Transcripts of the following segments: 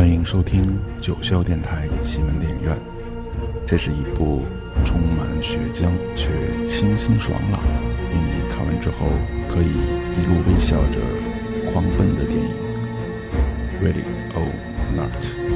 欢迎收听九霄电台西门电影院。这是一部充满血浆却清新爽朗，令你看完之后可以一路微笑着狂奔的电影。Ready or not？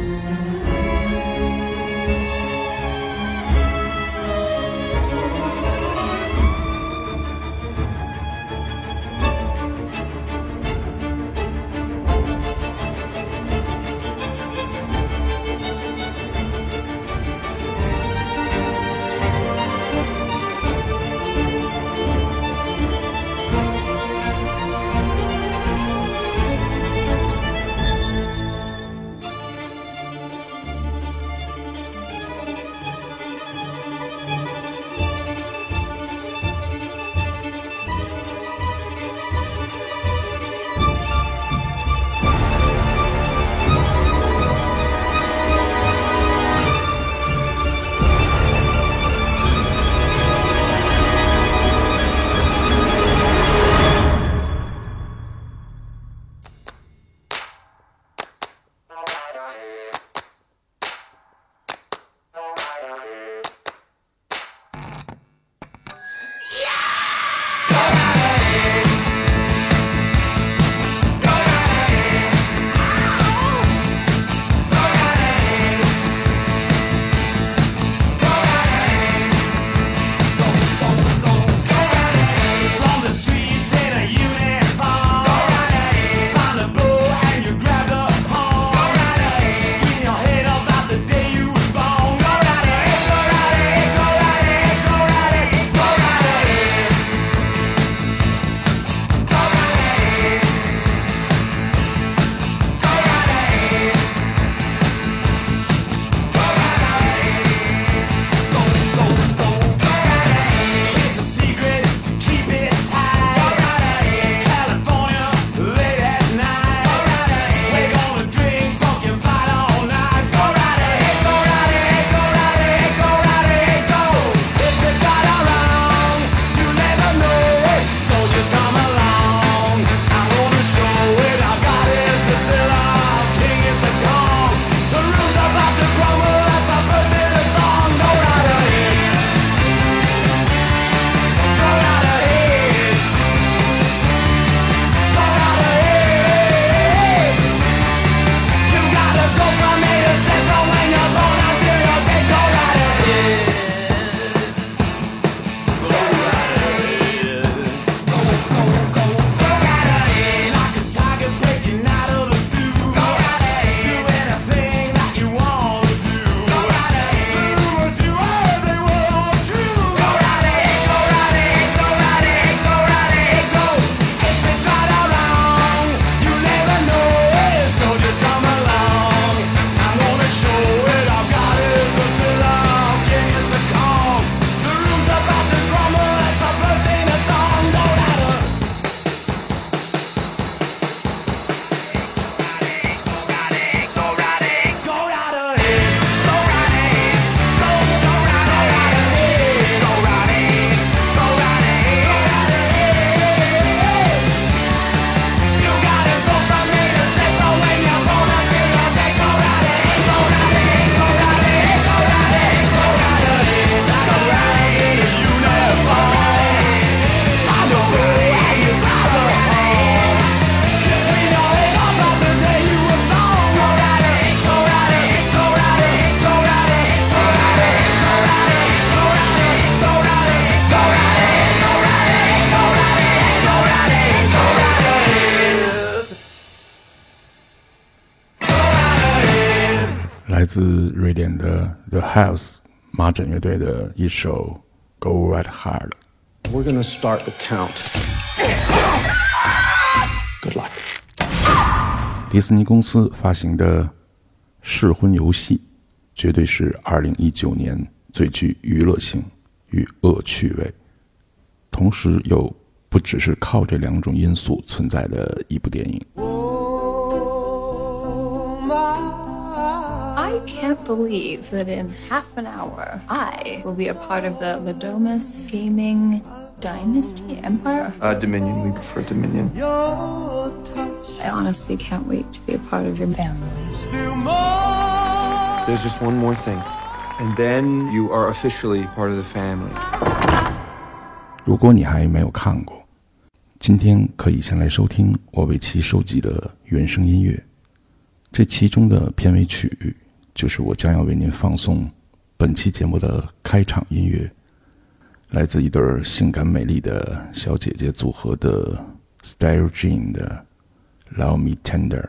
自瑞典的 The House 麻疹乐队的一首《Go Right Hard》。We're gonna start the count. Good luck. 迪士尼公司发行的试婚游戏，绝对是2019年最具娱乐性与恶趣味，同时又不只是靠这两种因素存在的一部电影。can't believe that in half an hour, I will be a part of the Ladomus Gaming Dynasty Empire. Uh, Dominion. We prefer Dominion. I honestly can't wait to be a part of your family. There's just one more thing. And then you are officially part of the family. 如果你还没有看过，今天可以先来收听我为其收集的原声音乐。这其中的片尾曲， 就是我将要为您放送本期节目的开场音乐，来自一对性感美丽的小姐姐组合的 Style Jean 的《Love Me Tender》，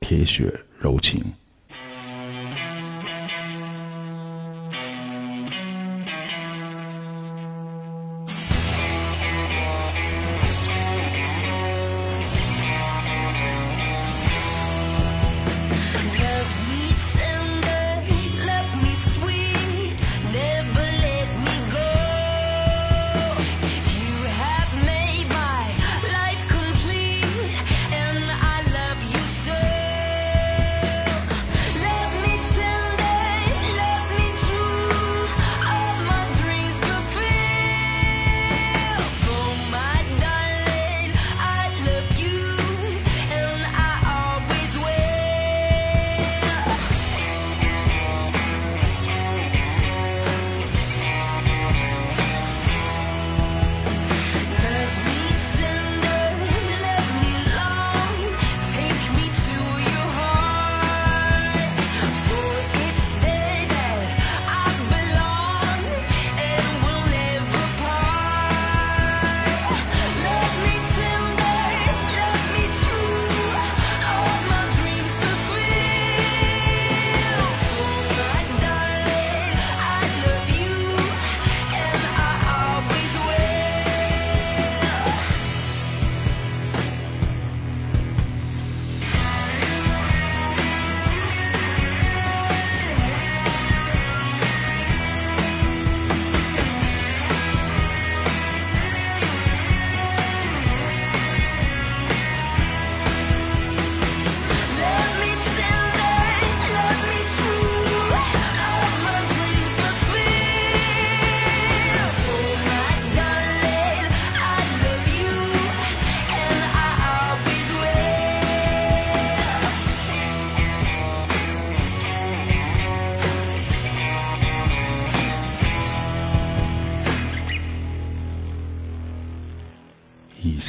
铁血柔情。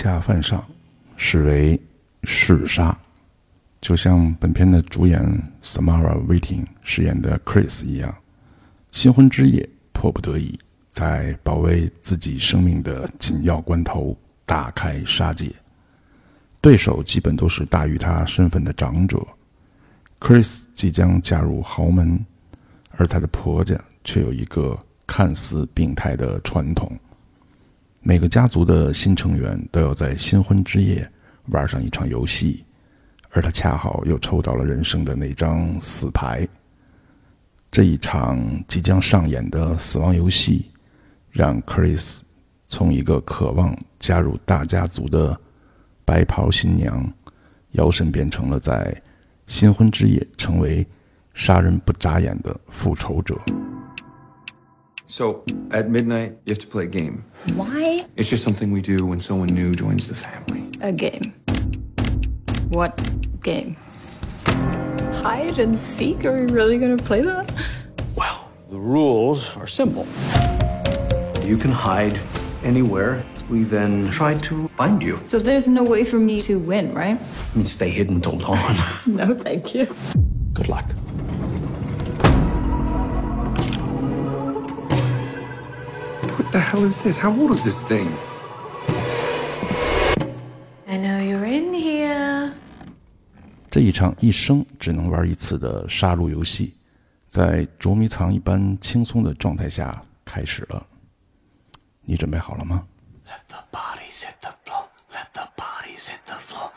下犯上，视为弑杀，就像本片的主演 Samara Weaving 饰演的 Chris 一样，新婚之夜，迫不得已，在保卫自己生命的紧要关头大开杀戒。对手基本都是大于他身份的长者。Chris 即将嫁入豪门，而她的婆家却有一个看似病态的传统。每个家族的新成员都要在新婚之夜玩上一场游戏，而他恰好又抽到了人生的那张死牌。这一场即将上演的死亡游戏，让 Chris 从一个渴望加入大家族的白袍新娘，摇身变成了在新婚之夜成为杀人不眨眼的复仇者。So, at midnight, you have to play a game. Why It's just something we do when someone new joins the family. a game? What game? Hide and seek? Are we really gonna play that? Well, the rules are simple. You can hide anywhere. We then try to find you. So there's no way for me to win, right? I mean, stay hidden till dawn. No, thank you. Good luck. The hell is this? How old is this thing? I know you're in here. 这一场一生只能玩一次的杀戮游戏，在捉迷藏一般轻松的状态下开始了。你准备好了吗？Let the bodies hit the floor. Let the bodies hit the floor.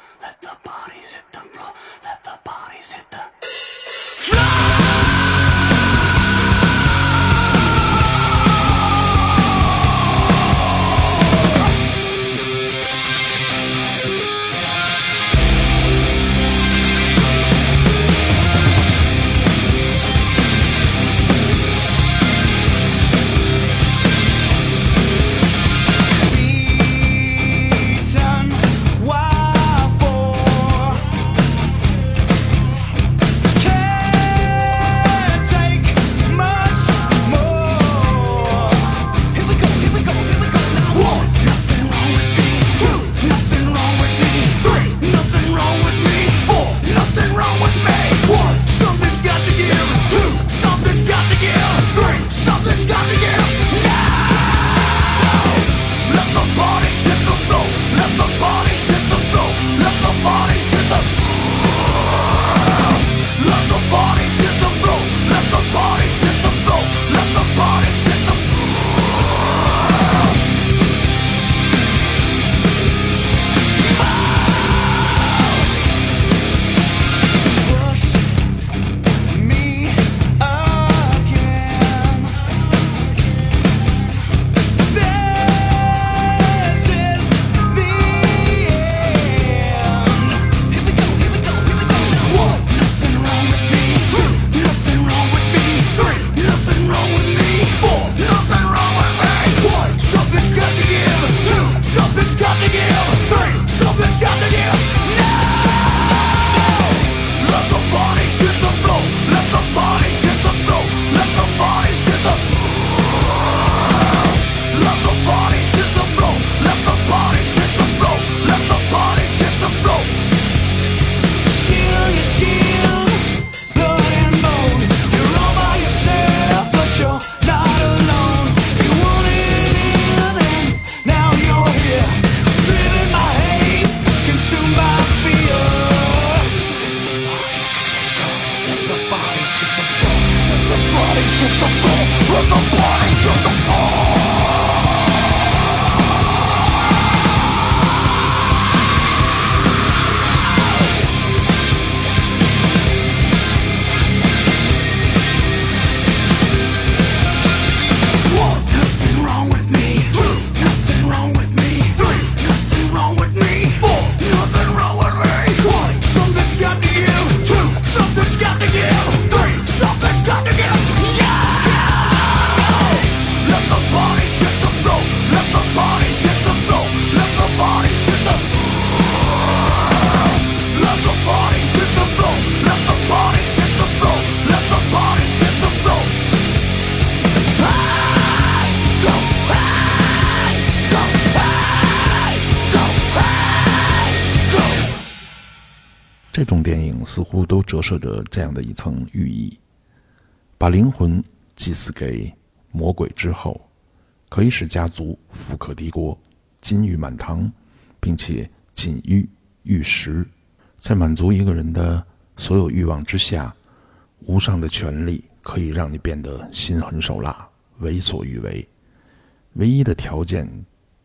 似乎都折射着这样的一层寓意：把灵魂祭祀给魔鬼之后，可以使家族富可敌国、金玉满堂，并且锦衣玉食，在满足一个人的所有欲望之下，无上的权力可以让你变得心狠手辣、为所欲为。唯一的条件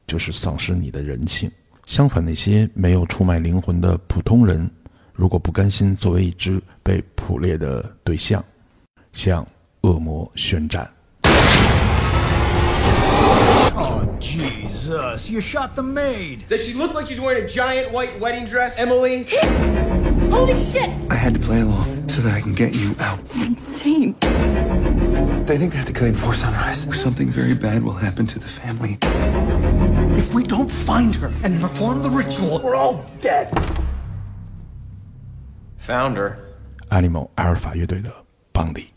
就是丧失你的人性。相反，那些没有出卖灵魂的普通人，如果不甘心作为一只被捕猎的对象，向恶魔宣战。Oh, Jesus. You shot the maid. Does she look like she's wearing a giant white wedding dress, Emily? Holy shit! I had to play along so that I can get you out. It's insane. They think they have to kill you before sunrise, or something very bad will happen to the family. If we don't find her and perform the ritual, we're all dead. Found her. Animal 阿尔法乐队的邦迪。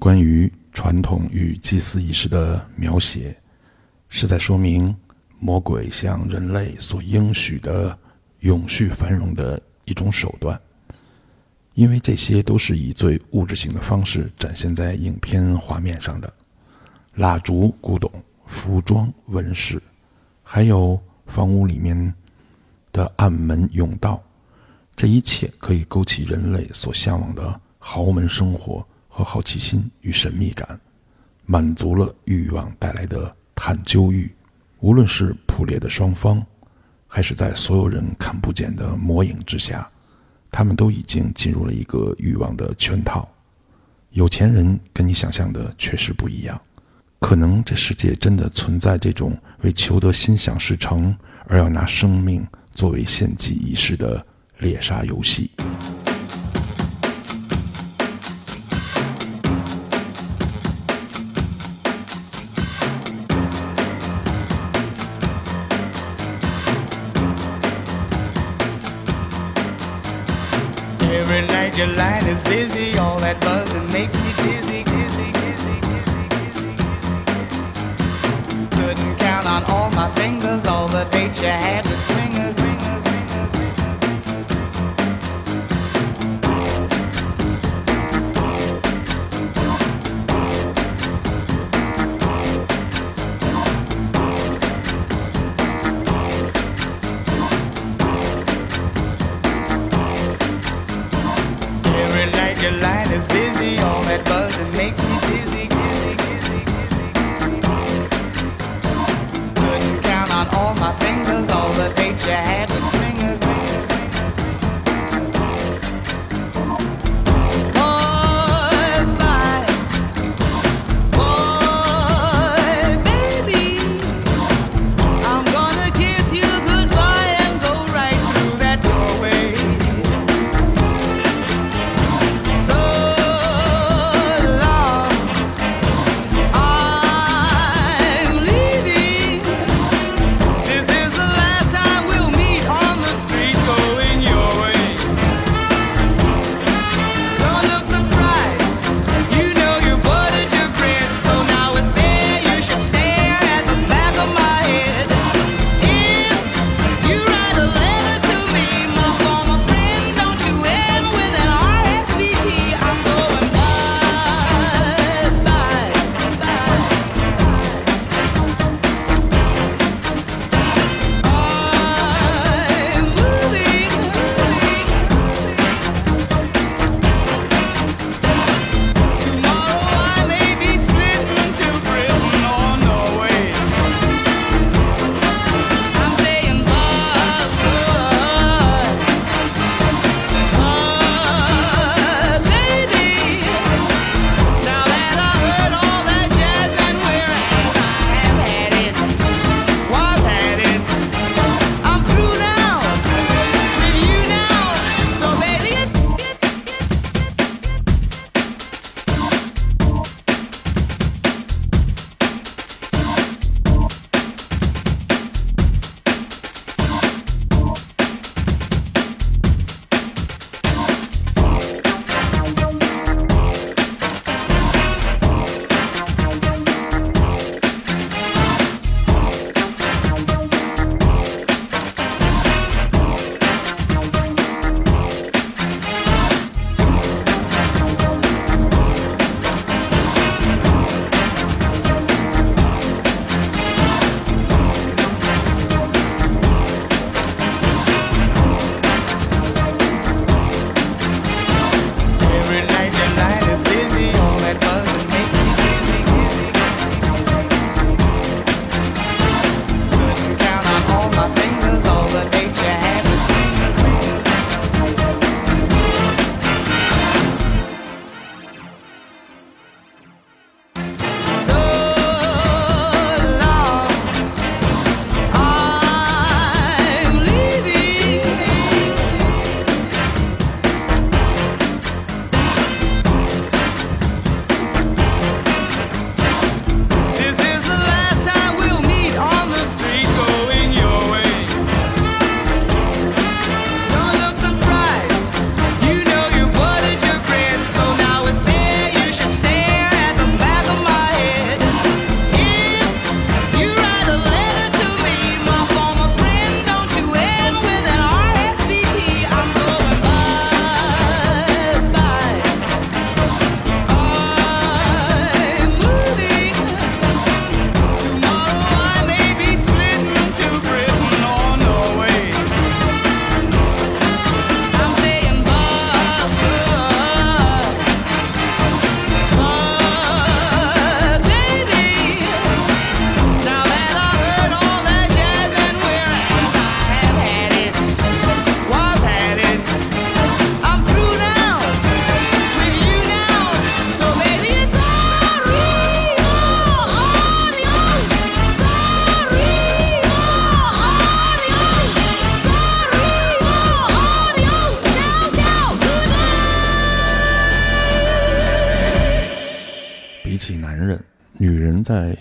关于传统与祭祀仪式的描写，是在说明魔鬼向人类所应许的永续繁荣的一种手段。因为这些都是以最物质性的方式展现在影片画面上的，蜡烛、古董、服装、纹饰，还有房屋里面的暗门、甬道，这一切可以勾起人类所向往的豪门生活和好奇心与神秘感，满足了欲望带来的探究欲。无论是捕猎的双方，还是在所有人看不见的魔影之下。他们都已经进入了一个欲望的圈套。有钱人跟你想象的确实不一样，可能这世界真的存在这种为求得心想事成而要拿生命作为献祭仪式的猎杀游戏。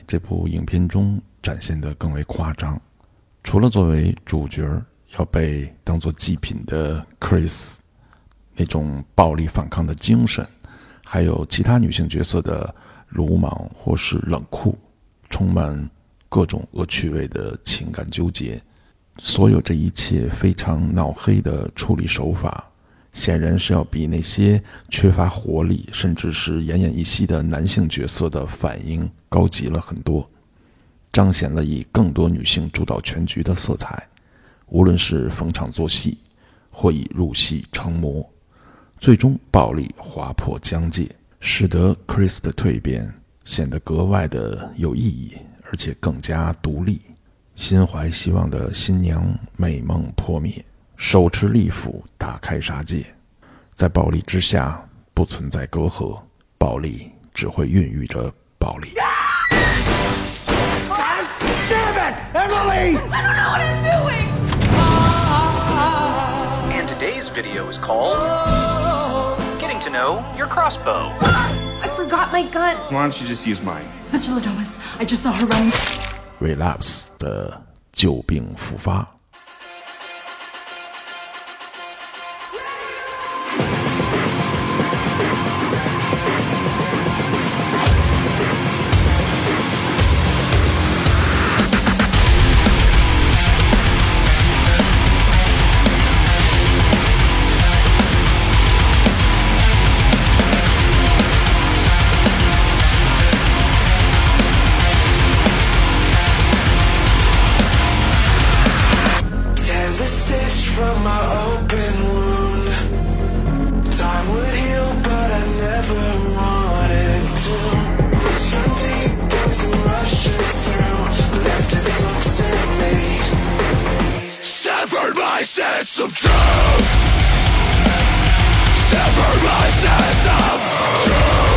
这部影片中展现的更为夸张。除了作为主角要被当作祭品的 Chris 那种暴力反抗的精神，还有其他女性角色的鲁莽或是冷酷，充满各种恶趣味的情感纠结。所有这一切非常脑黑的处理手法，显然是要比那些缺乏活力甚至是奄奄一息的男性角色的反应高级了很多。彰显了以更多女性主导全局的色彩，无论是逢场作戏，或以入戏成魔，最终暴力划破疆界，使得 Chris 的蜕变显得格外的有意义，而且更加独立。心怀希望的新娘美梦破灭，手持利斧打开杀戒，在暴力之下不存在隔阂，暴力只会孕育着暴力。Emily! I don't know what I'm doing! And today's video is called Getting to Know Your Crossbow. I forgot my gun. Why don't you just use mine? Mr. Ladomas, I just saw her running. relapse 的旧病复发。Severed my sense of truth.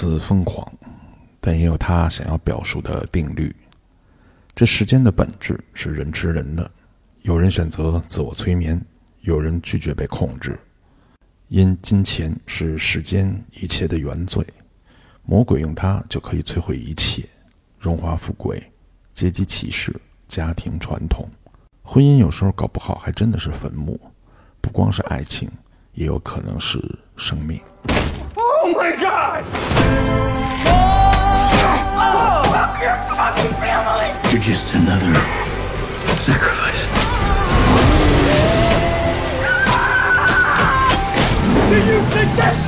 似疯狂，但也有他想要表述的定律。这时间的本质是人吃人的，有人选择自我催眠，有人拒绝被控制。因金钱是世间一切的原罪，魔鬼用它就可以摧毁一切，荣华富贵、阶级歧视、家庭传统，婚姻有时候搞不好还真的是坟墓。不光是爱情，也有可能是生命。Oh my god! Your fucking family! You're just another sacrifice.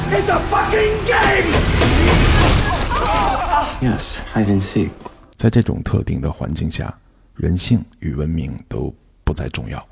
It's a fucking game! Yes, hide and seek. 在这种特定的环境下，人性与文明都不再重要。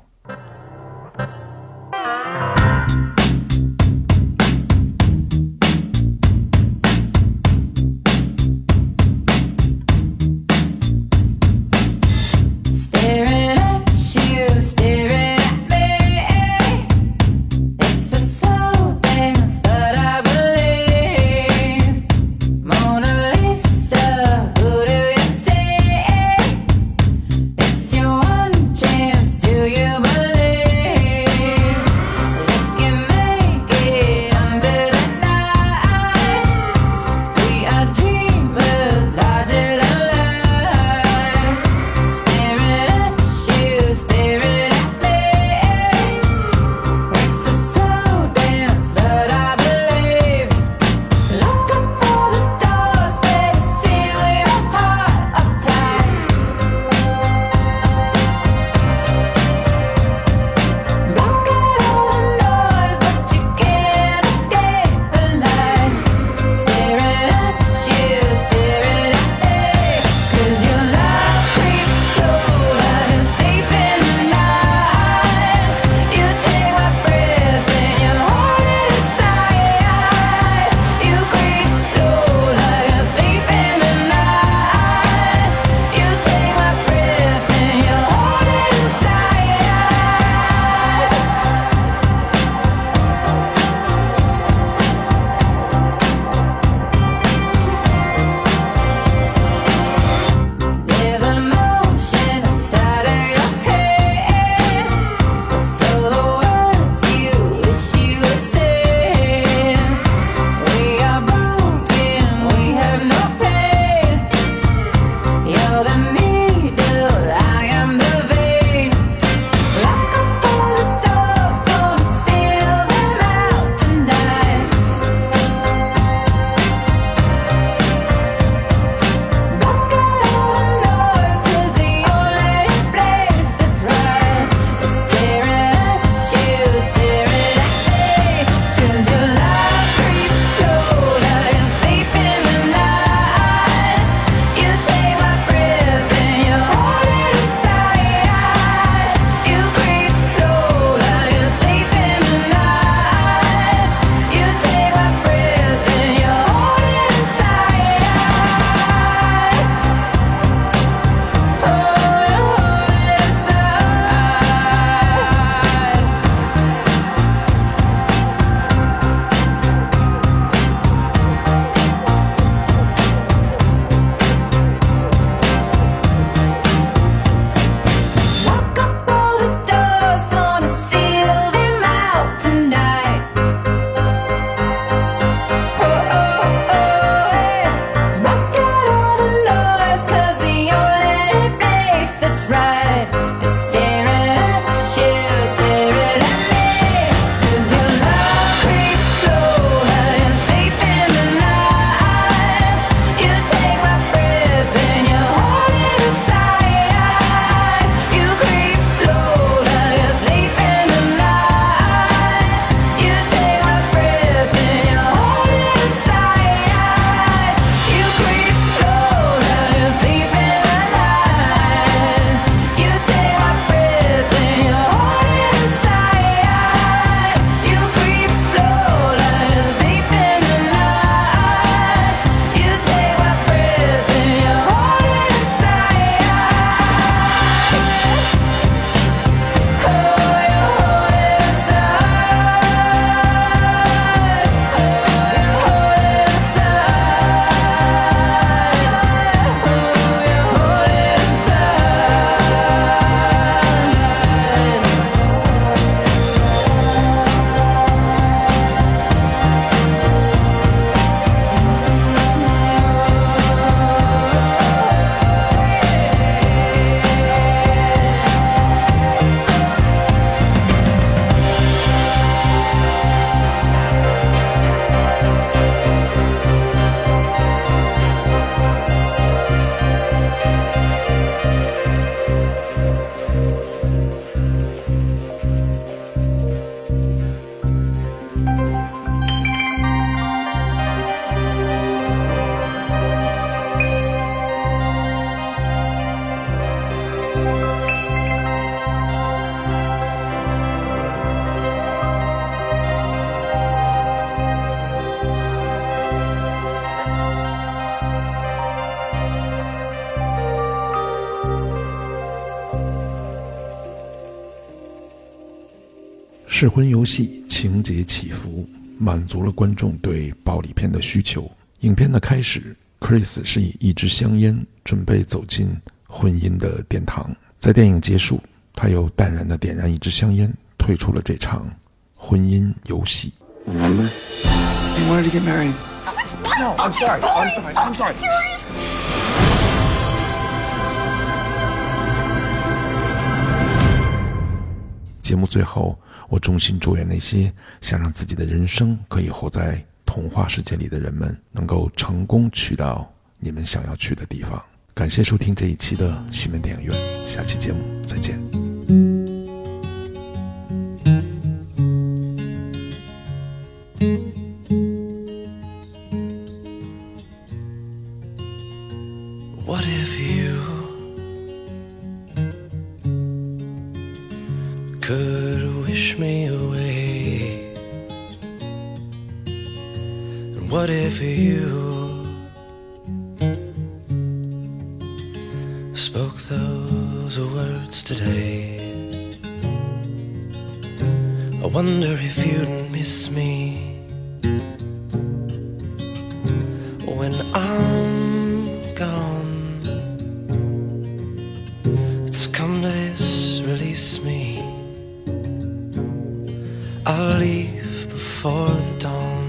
试婚游戏情节起伏，满足了观众对暴力片的需求。影片的开始，Chris 是以一支香烟准备走进婚姻的殿堂，在电影结束，他又淡然地点燃一支香烟，退出了这场婚姻游戏。Remember? You wanted to get married. No, I'm sorry. I'm sorry. I'm sorry. 节目最后，我衷心祝愿那些想让自己的人生可以活在童话世界里的人们，能够成功去到你们想要去的地方。感谢收听这一期的西门电影院，下期节目再见。I'll leave before the dawn.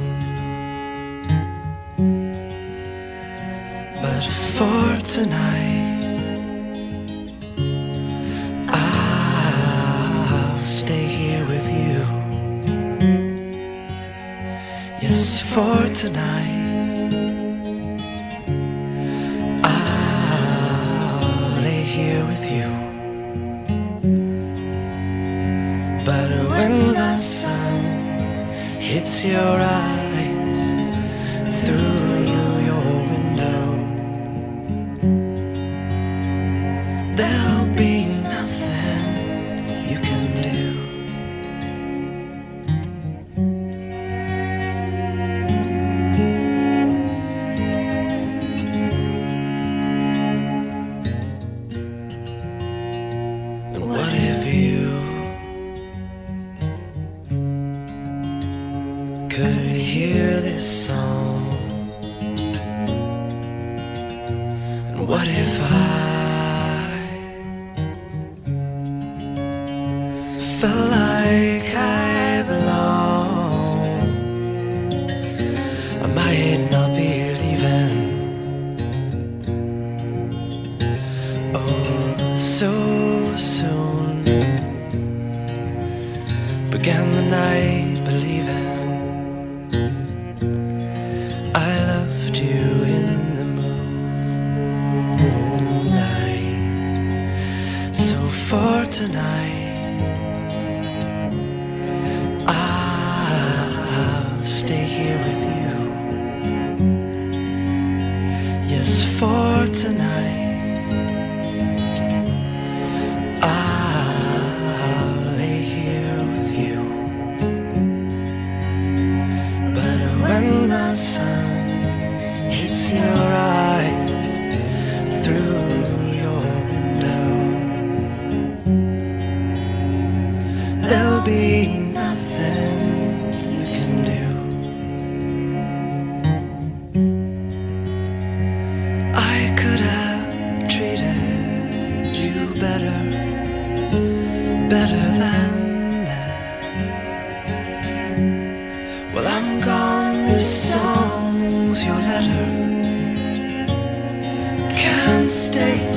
But for tonight, I'll stay here with you. Yes, for tonight. Your felt like I belong? I might not be leaving. Oh, so soon began the night better than that. Well, I'm gone, this song's your letter. Can't stay